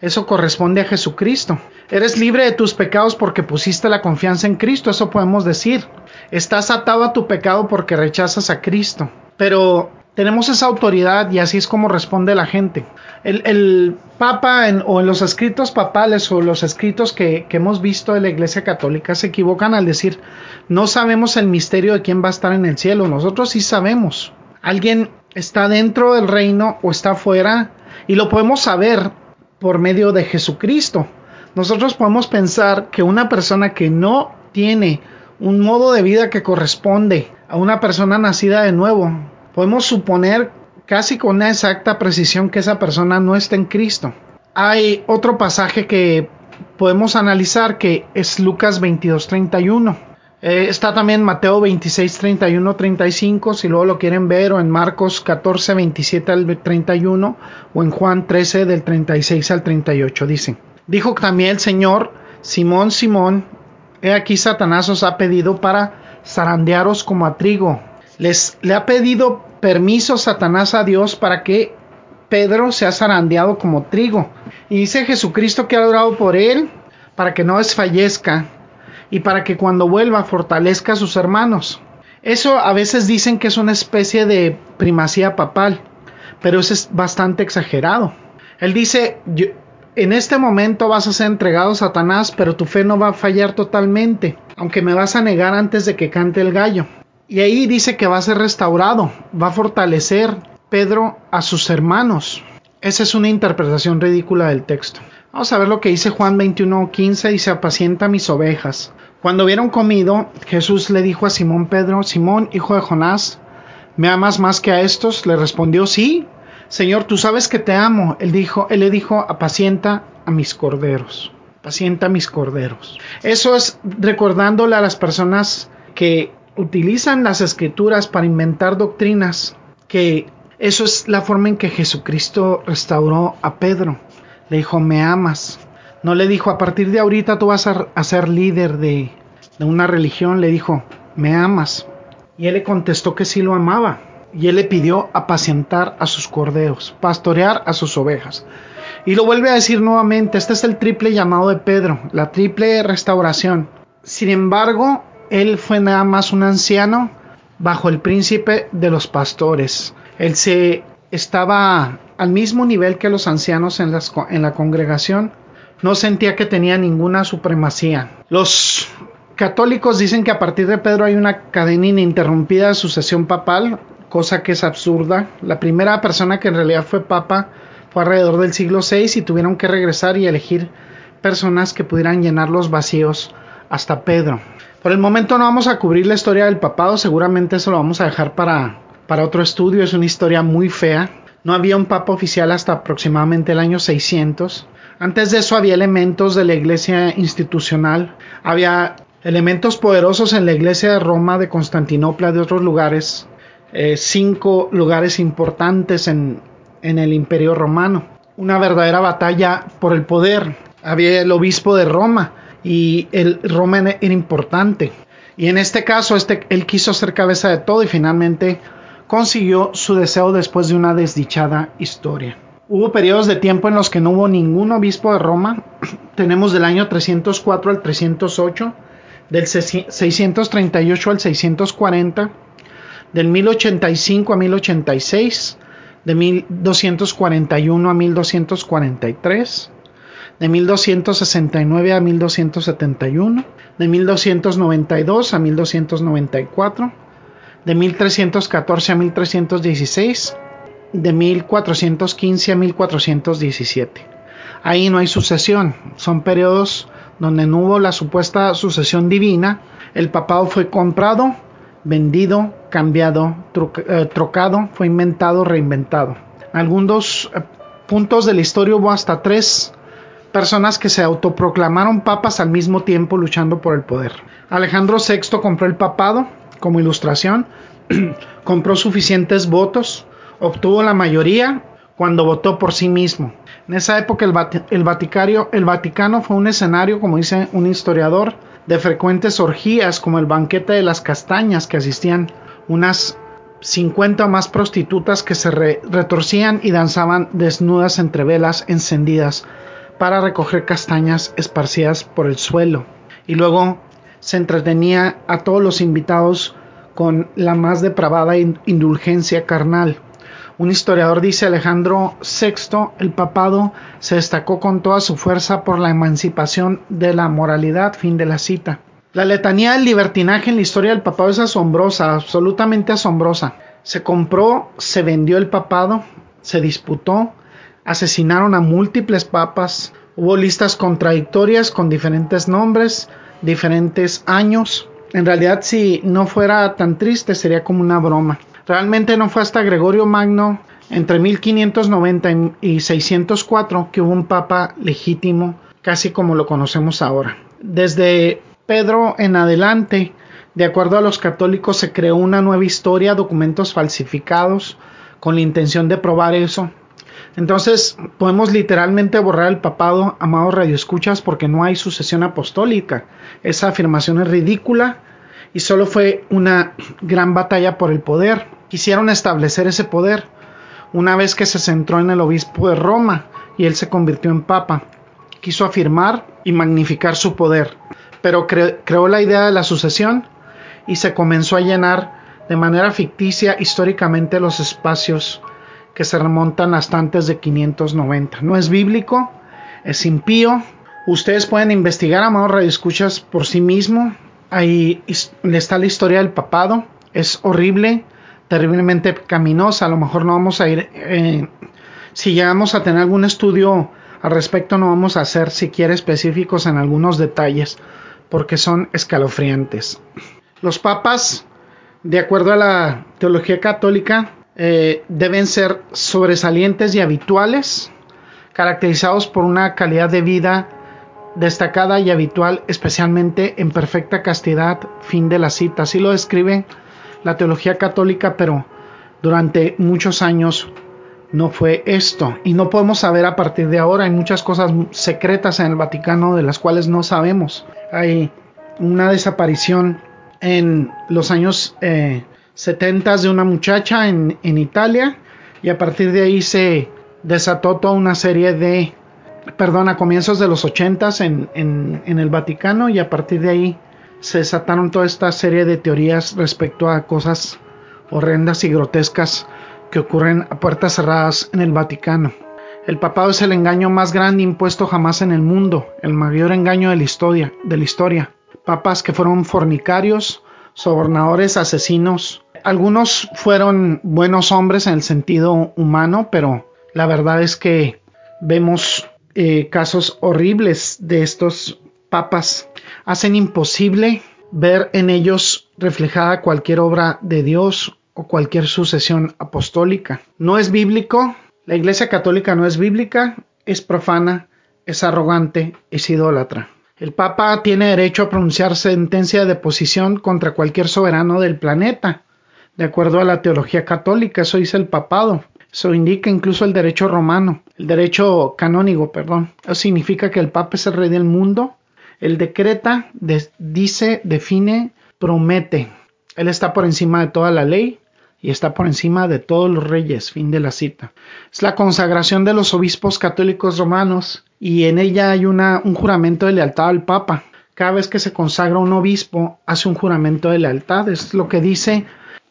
Eso corresponde a Jesucristo. Eres libre de tus pecados porque pusiste la confianza en Cristo, eso podemos decir. Estás atado a tu pecado porque rechazas a Cristo. Pero tenemos esa autoridad y así es como responde la gente. El, Papa o en los escritos papales o los escritos que, que hemos visto de la Iglesia Católica se equivocan al decir no sabemos el misterio de quién va a estar en el cielo. Nosotros sí sabemos. Alguien está dentro del reino o está fuera y lo podemos saber por medio de Jesucristo. Nosotros podemos pensar que una persona que no tiene un modo de vida que corresponde a una persona nacida de nuevo, podemos suponer casi con una exacta precisión que esa persona no está en Cristo. Hay otro pasaje que podemos analizar que es Lucas 22:31 eh, está también Mateo 26, 31, 35, si luego lo quieren ver, o en Marcos 14, 27 al 31, o en Juan 13, del 36 al 38, dice. Dijo también el Señor, Simón, Simón, he aquí Satanás os ha pedido para zarandearos como a trigo. Les le ha pedido permiso Satanás a Dios para que Pedro sea zarandeado como trigo. Y dice Jesucristo que ha orado por él para que no desfallezca y para que cuando vuelva fortalezca a sus hermanos. Eso a veces dicen que es una especie de primacía papal, pero eso es bastante exagerado. Él dice, en este momento vas a ser entregado a Satanás, pero tu fe no va a fallar totalmente, aunque me vas a negar antes de que cante el gallo. Y ahí dice que va a ser restaurado, va a fortalecer Pedro a sus hermanos. Esa es una interpretación ridícula del texto. Vamos a ver lo que dice Juan 21:15, dice, apacienta mis ovejas. Cuando hubieron comido, Jesús le dijo a Simón Pedro, Simón, hijo de Jonás, ¿me amas más que a estos? Le respondió, sí, Señor, tú sabes que te amo. Él dijo, él le dijo, apacienta a mis corderos. Apacienta a mis corderos. Eso es recordándole a las personas que utilizan las escrituras para inventar doctrinas, que eso es la forma en que Jesucristo restauró a Pedro Le dijo, me amas. No le dijo, a partir de ahorita tú vas a, ser líder de, de una religión. Le dijo, me amas. Y él le contestó que sí lo amaba. Y él le pidió apacientar a sus corderos, pastorear a sus ovejas. Y lo vuelve a decir nuevamente, este es el triple llamado de Pedro, la triple restauración. Sin embargo, él fue nada más un anciano bajo el príncipe de los pastores. Él se estaba al mismo nivel que los ancianos en, en la congregación. No sentía que tenía ninguna supremacía. Los católicos dicen que a partir de Pedro hay una cadena ininterrumpida de sucesión papal, cosa que es absurda. La primera persona que en realidad fue papa fue alrededor del siglo VI y tuvieron que regresar y elegir personas que pudieran llenar los vacíos hasta Pedro. Por el momento no vamos a cubrir la historia del papado, seguramente eso lo vamos a dejar para, para otro estudio, es una historia muy fea. No había un papa oficial hasta aproximadamente el año 600. Antes de eso había elementos de la iglesia institucional, había elementos poderosos en la iglesia de Roma, de Constantinopla, de otros lugares, eh, cinco lugares importantes en, en el imperio romano. Una verdadera batalla por el poder. Había el obispo de Roma y el Roma era importante. Y en este caso, este, él quiso ser cabeza de todo y finalmente consiguió su deseo después de una desdichada historia. Hubo periodos de tiempo en los que no hubo ningún obispo de Roma. Tenemos del año 304 al 308, del 638 al 640, del 1085 a 1086, de 1241 a 1243, de 1269 a 1271, de 1292 a 1294, de 1314 a 1316, de 1415 a 1417. Ahí no hay sucesión, son periodos donde no hubo la supuesta sucesión divina, el papado fue comprado, vendido, cambiado, eh, trocado, fue inventado, reinventado. algunos eh, puntos de la historia hubo hasta tres personas que se autoproclamaron papas al mismo tiempo luchando por el poder. Alejandro VI compró el papado como ilustración, compró suficientes votos, obtuvo la mayoría cuando votó por sí mismo. En esa época el, el, el Vaticano fue un escenario, como dice un historiador, de frecuentes orgías como el banquete de las castañas que asistían unas 50 o más prostitutas que se retorcían y danzaban desnudas entre velas encendidas para recoger castañas esparcidas por el suelo. Y luego se entretenía a todos los invitados con la más depravada indulgencia carnal. Un historiador dice Alejandro VI, el papado se destacó con toda su fuerza por la emancipación de la moralidad. Fin de la cita. La letanía del libertinaje en la historia del papado es asombrosa, absolutamente asombrosa. Se compró, se vendió el papado, se disputó, asesinaron a múltiples papas, hubo listas contradictorias con diferentes nombres, diferentes años. En realidad, si no fuera tan triste, sería como una broma. Realmente no fue hasta Gregorio Magno, entre 1590 y 604, que hubo un papa legítimo, casi como lo conocemos ahora. Desde Pedro en adelante, de acuerdo a los católicos, se creó una nueva historia, documentos falsificados, con la intención de probar eso. Entonces podemos literalmente borrar el papado, amados radioescuchas, porque no hay sucesión apostólica. Esa afirmación es ridícula y solo fue una gran batalla por el poder. Quisieron establecer ese poder una vez que se centró en el obispo de Roma y él se convirtió en papa. Quiso afirmar y magnificar su poder, pero creó la idea de la sucesión y se comenzó a llenar de manera ficticia históricamente los espacios que se remontan hasta antes de 590. No es bíblico, es impío. Ustedes pueden investigar, amados radioescuchas, por sí mismo. Ahí está la historia del papado. Es horrible, terriblemente pecaminosa. A lo mejor no vamos a ir. Eh, si llegamos a tener algún estudio al respecto, no vamos a ser siquiera específicos en algunos detalles, porque son escalofriantes. Los papas, de acuerdo a la teología católica, eh, deben ser sobresalientes y habituales, caracterizados por una calidad de vida destacada y habitual, especialmente en perfecta castidad, fin de la cita. Así lo describe la teología católica, pero durante muchos años no fue esto. Y no podemos saber a partir de ahora. Hay muchas cosas secretas en el Vaticano de las cuales no sabemos. Hay una desaparición en los años 70 eh, de una muchacha en, Italia. Y a partir de ahí se desató toda una serie de, perdón, a comienzos de los 80 en, en, en el Vaticano. Y a partir de ahí se desataron toda esta serie de teorías respecto a cosas horrendas y grotescas que ocurren a puertas cerradas en el Vaticano. El papado es el engaño más grande impuesto jamás en el mundo, el mayor engaño de la historia, de la historia. Papas que fueron fornicarios, sobornadores, asesinos. Algunos fueron buenos hombres en el sentido humano, pero la verdad es que vemos eh, casos horribles de estos papas. Hacen imposible ver en ellos reflejada cualquier obra de Dios o cualquier sucesión apostólica. No es bíblico, la Iglesia Católica no es bíblica, es profana, es arrogante, es idólatra. El Papa tiene derecho a pronunciar sentencia de deposición contra cualquier soberano del planeta, de acuerdo a la teología católica, eso dice el papado. Eso indica incluso el derecho romano, el derecho canónico, perdón. Eso significa que el Papa es el rey del mundo. Él decreta, dice, define, promete. Él está por encima de toda la ley, y está por encima de todos los reyes. Fin de la cita. Es la consagración de los obispos católicos romanos y en ella hay una, un juramento de lealtad al Papa. Cada vez que se consagra un obispo hace un juramento de lealtad. Es lo que dice,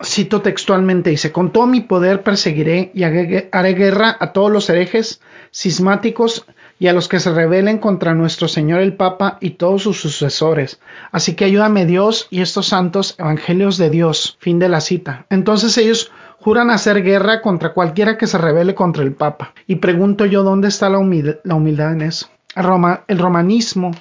cito textualmente, dice, con todo mi poder perseguiré y haré guerra a todos los herejes, cismáticos y a los que se rebelen contra nuestro Señor el Papa y todos sus sucesores. Así que ayúdame Dios y estos santos evangelios de Dios. Fin de la cita. Entonces ellos juran hacer guerra contra cualquiera que se rebele contra el Papa. Y pregunto yo dónde está la, humildad, en eso. el romanismo,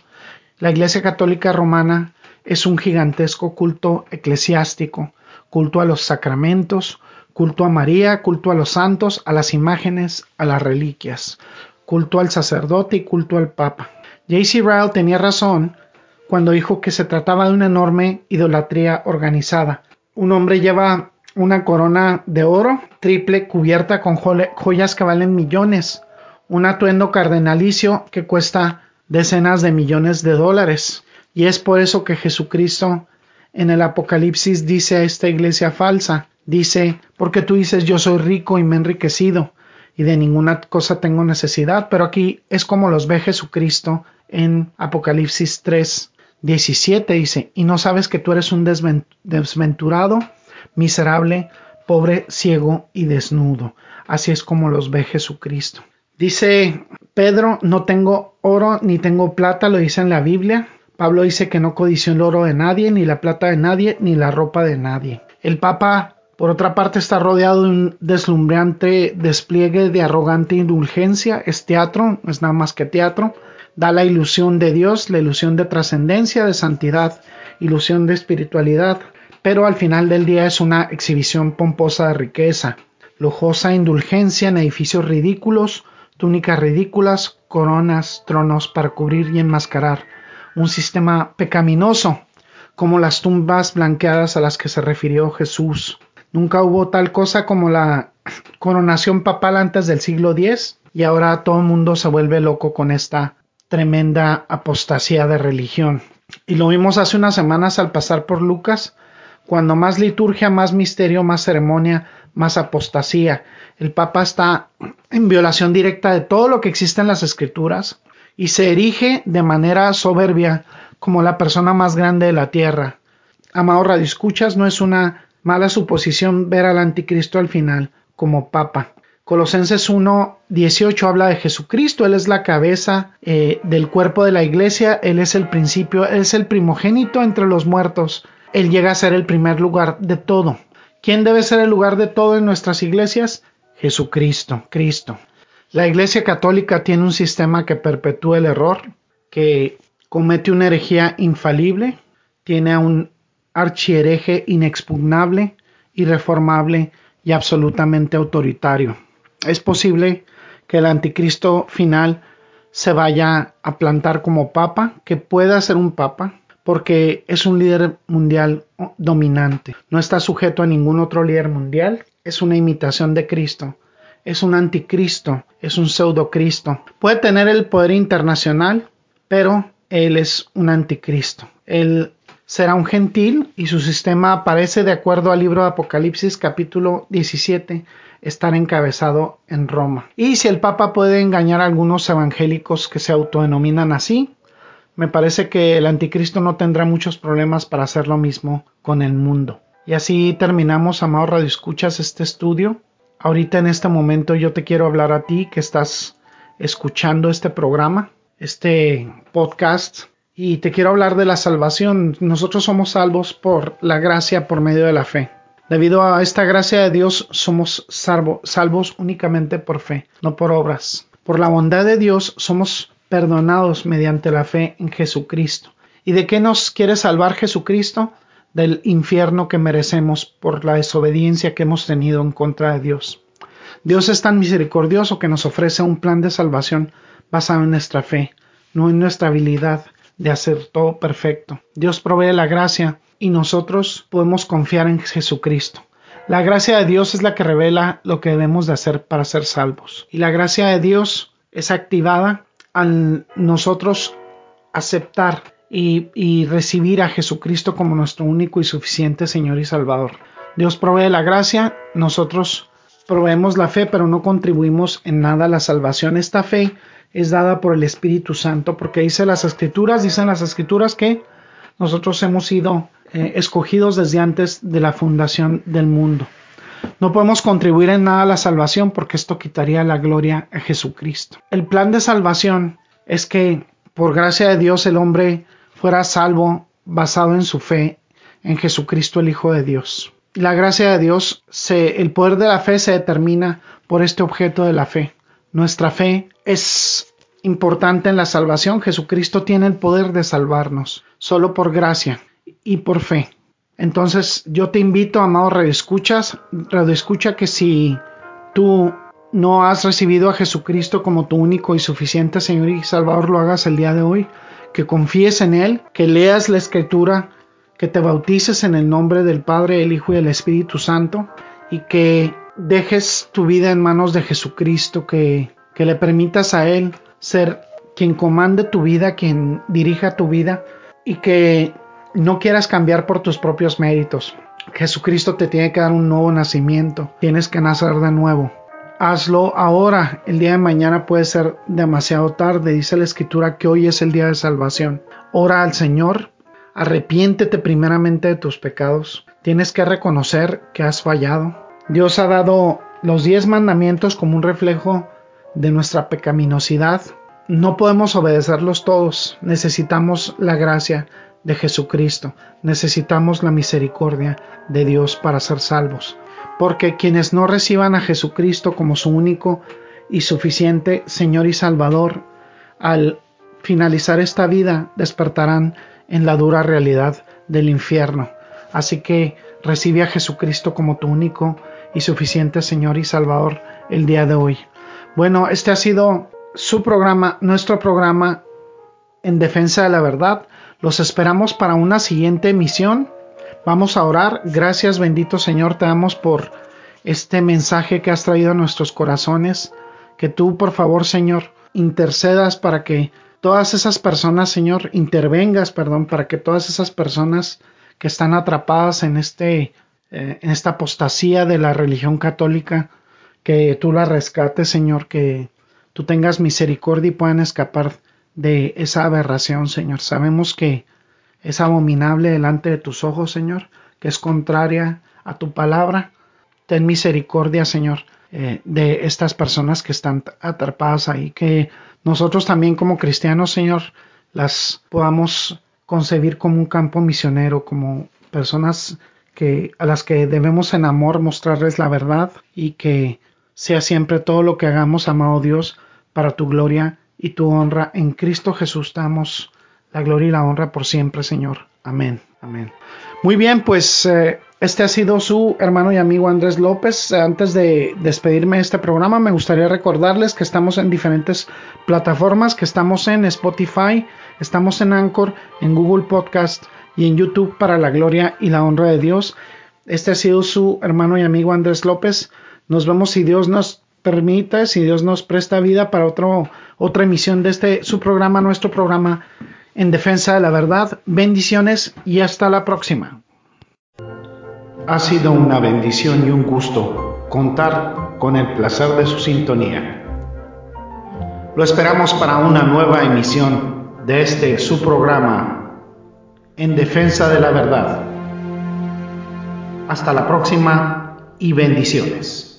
la Iglesia Católica Romana, es un gigantesco culto eclesiástico, culto a los sacramentos, culto a María, culto a los santos, a las imágenes, a las reliquias culto al sacerdote y culto al papa. J.C. Ryle tenía razón cuando dijo que se trataba de una enorme idolatría organizada. Un hombre lleva una corona de oro triple cubierta con joyas que valen millones, un atuendo cardenalicio que cuesta decenas de millones de dólares. Y es por eso que Jesucristo en el Apocalipsis dice a esta iglesia falsa, dice, porque tú dices yo soy rico y me he enriquecido, y de ninguna cosa tengo necesidad, pero aquí es como los ve Jesucristo en Apocalipsis 3, 17 dice, y no sabes que tú eres un desventurado, miserable, pobre, ciego y desnudo. Así es como los ve Jesucristo. Dice Pedro, no tengo oro ni tengo plata, lo dice en la Biblia. Pablo dice que no codició el oro de nadie, ni la plata de nadie, ni la ropa de nadie. El Papa por otra parte está rodeado de un deslumbrante despliegue de arrogante indulgencia. Es teatro, no es nada más que teatro. Da la ilusión de Dios, la ilusión de trascendencia, de santidad, ilusión de espiritualidad. Pero al final del día es una exhibición pomposa de riqueza, lujosa indulgencia en edificios ridículos, túnicas ridículas, coronas, tronos para cubrir y enmascarar. Un sistema pecaminoso, como las tumbas blanqueadas a las que se refirió Jesús. Nunca hubo tal cosa como la coronación papal antes del siglo X y ahora todo el mundo se vuelve loco con esta tremenda apostasía de religión. Y lo vimos hace unas semanas al pasar por Lucas, cuando más liturgia, más misterio, más ceremonia, más apostasía. El Papa está en violación directa de todo lo que existe en las escrituras y se erige de manera soberbia como la persona más grande de la tierra. Amado Radio Escuchas, no es una Mala suposición ver al anticristo al final como papa. Colosenses 1, 18 habla de Jesucristo, Él es la cabeza eh, del cuerpo de la iglesia, Él es el principio, Él es el primogénito entre los muertos, Él llega a ser el primer lugar de todo. ¿Quién debe ser el lugar de todo en nuestras iglesias? Jesucristo, Cristo. La iglesia católica tiene un sistema que perpetúa el error, que comete una herejía infalible, tiene a un archiereje inexpugnable, irreformable y absolutamente autoritario. Es posible que el anticristo final se vaya a plantar como papa, que pueda ser un papa, porque es un líder mundial dominante. No está sujeto a ningún otro líder mundial, es una imitación de Cristo, es un anticristo, es un pseudocristo. Puede tener el poder internacional, pero él es un anticristo. Él será un gentil y su sistema aparece de acuerdo al libro de Apocalipsis capítulo 17 estar encabezado en Roma. Y si el Papa puede engañar a algunos evangélicos que se autodenominan así, me parece que el anticristo no tendrá muchos problemas para hacer lo mismo con el mundo. Y así terminamos, amado Radio Escuchas, este estudio. Ahorita en este momento yo te quiero hablar a ti que estás escuchando este programa, este podcast, y te quiero hablar de la salvación. Nosotros somos salvos por la gracia por medio de la fe. Debido a esta gracia de Dios somos salvos únicamente por fe, no por obras. Por la bondad de Dios somos perdonados mediante la fe en Jesucristo. ¿Y de qué nos quiere salvar Jesucristo? Del infierno que merecemos por la desobediencia que hemos tenido en contra de Dios. Dios es tan misericordioso que nos ofrece un plan de salvación basado en nuestra fe, no en nuestra habilidad de hacer todo perfecto. Dios provee la gracia y nosotros podemos confiar en Jesucristo. La gracia de Dios es la que revela lo que debemos de hacer para ser salvos. Y la gracia de Dios es activada al nosotros aceptar y, recibir a Jesucristo como nuestro único y suficiente Señor y Salvador. Dios provee la gracia, nosotros proveemos la fe, pero no contribuimos en nada a la salvación. Esta fe es dada por el Espíritu Santo, porque dice las Escrituras, dicen las Escrituras que nosotros hemos sido eh, escogidos desde antes de la fundación del mundo. No podemos contribuir en nada a la salvación porque esto quitaría la gloria a Jesucristo. El plan de salvación es que por gracia de Dios el hombre fuera salvo basado en su fe en Jesucristo el Hijo de Dios. La gracia de Dios, se, el poder de la fe se determina por este objeto de la fe. Nuestra fe es importante en la salvación. Jesucristo tiene el poder de salvarnos, solo por gracia y por fe. Entonces yo te invito, amado Radio Escuchas, Radio Escucha, que si tú no has recibido a Jesucristo como tu único y suficiente Señor y Salvador, lo hagas el día de hoy, que confíes en Él, que leas la Escritura, que te bautices en el nombre del Padre, el Hijo y el Espíritu Santo, y que dejes tu vida en manos de Jesucristo, que, que le permitas a Él ser quien comande tu vida, quien dirija tu vida, y que no quieras cambiar por tus propios méritos. Jesucristo te tiene que dar un nuevo nacimiento. Tienes que nacer de nuevo. Hazlo ahora. El día de mañana puede ser demasiado tarde. Dice la escritura que hoy es el día de salvación. Ora al Señor. Arrepiéntete primeramente de tus pecados. Tienes que reconocer que has fallado. Dios ha dado los diez mandamientos como un reflejo de nuestra pecaminosidad. No podemos obedecerlos todos. Necesitamos la gracia de Jesucristo. Necesitamos la misericordia de Dios para ser salvos. Porque quienes no reciban a Jesucristo como su único y suficiente Señor y Salvador, al finalizar esta vida despertarán en la dura realidad del infierno. Así que recibe a Jesucristo como tu único y suficiente Señor y Salvador el día de hoy. Bueno, este ha sido su programa, nuestro programa en defensa de la verdad. Los esperamos para una siguiente emisión. Vamos a orar. Gracias bendito Señor, te damos por este mensaje que has traído a nuestros corazones. Que tú, por favor, Señor, intercedas para que todas esas personas, Señor, intervengas, perdón, para que todas esas personas que están atrapadas en este eh, en esta apostasía de la religión católica, que tú la rescates, Señor, que tú tengas misericordia y puedan escapar de esa aberración, Señor. Sabemos que es abominable delante de tus ojos, Señor, que es contraria a tu palabra. Ten misericordia, Señor, eh, de estas personas que están atrapadas ahí, que nosotros también como cristianos, Señor, las podamos concebir como un campo misionero, como personas que a las que debemos en amor mostrarles la verdad y que sea siempre todo lo que hagamos, amado Dios, para tu gloria y tu honra. En Cristo Jesús damos la gloria y la honra por siempre, Señor. Amén. Amén. Muy bien, pues eh, este ha sido su hermano y amigo Andrés López. Antes de despedirme de este programa, me gustaría recordarles que estamos en diferentes plataformas, que estamos en Spotify, estamos en Anchor, en Google Podcast y en YouTube para la gloria y la honra de Dios. Este ha sido su hermano y amigo Andrés López. Nos vemos si Dios nos permite, si Dios nos presta vida para otro, otra emisión de este su programa, nuestro programa en defensa de la verdad. Bendiciones y hasta la próxima. Ha sido una bendición y un gusto contar con el placer de su sintonía. Lo esperamos para una nueva emisión de este su programa en defensa de la verdad. Hasta la próxima y bendiciones.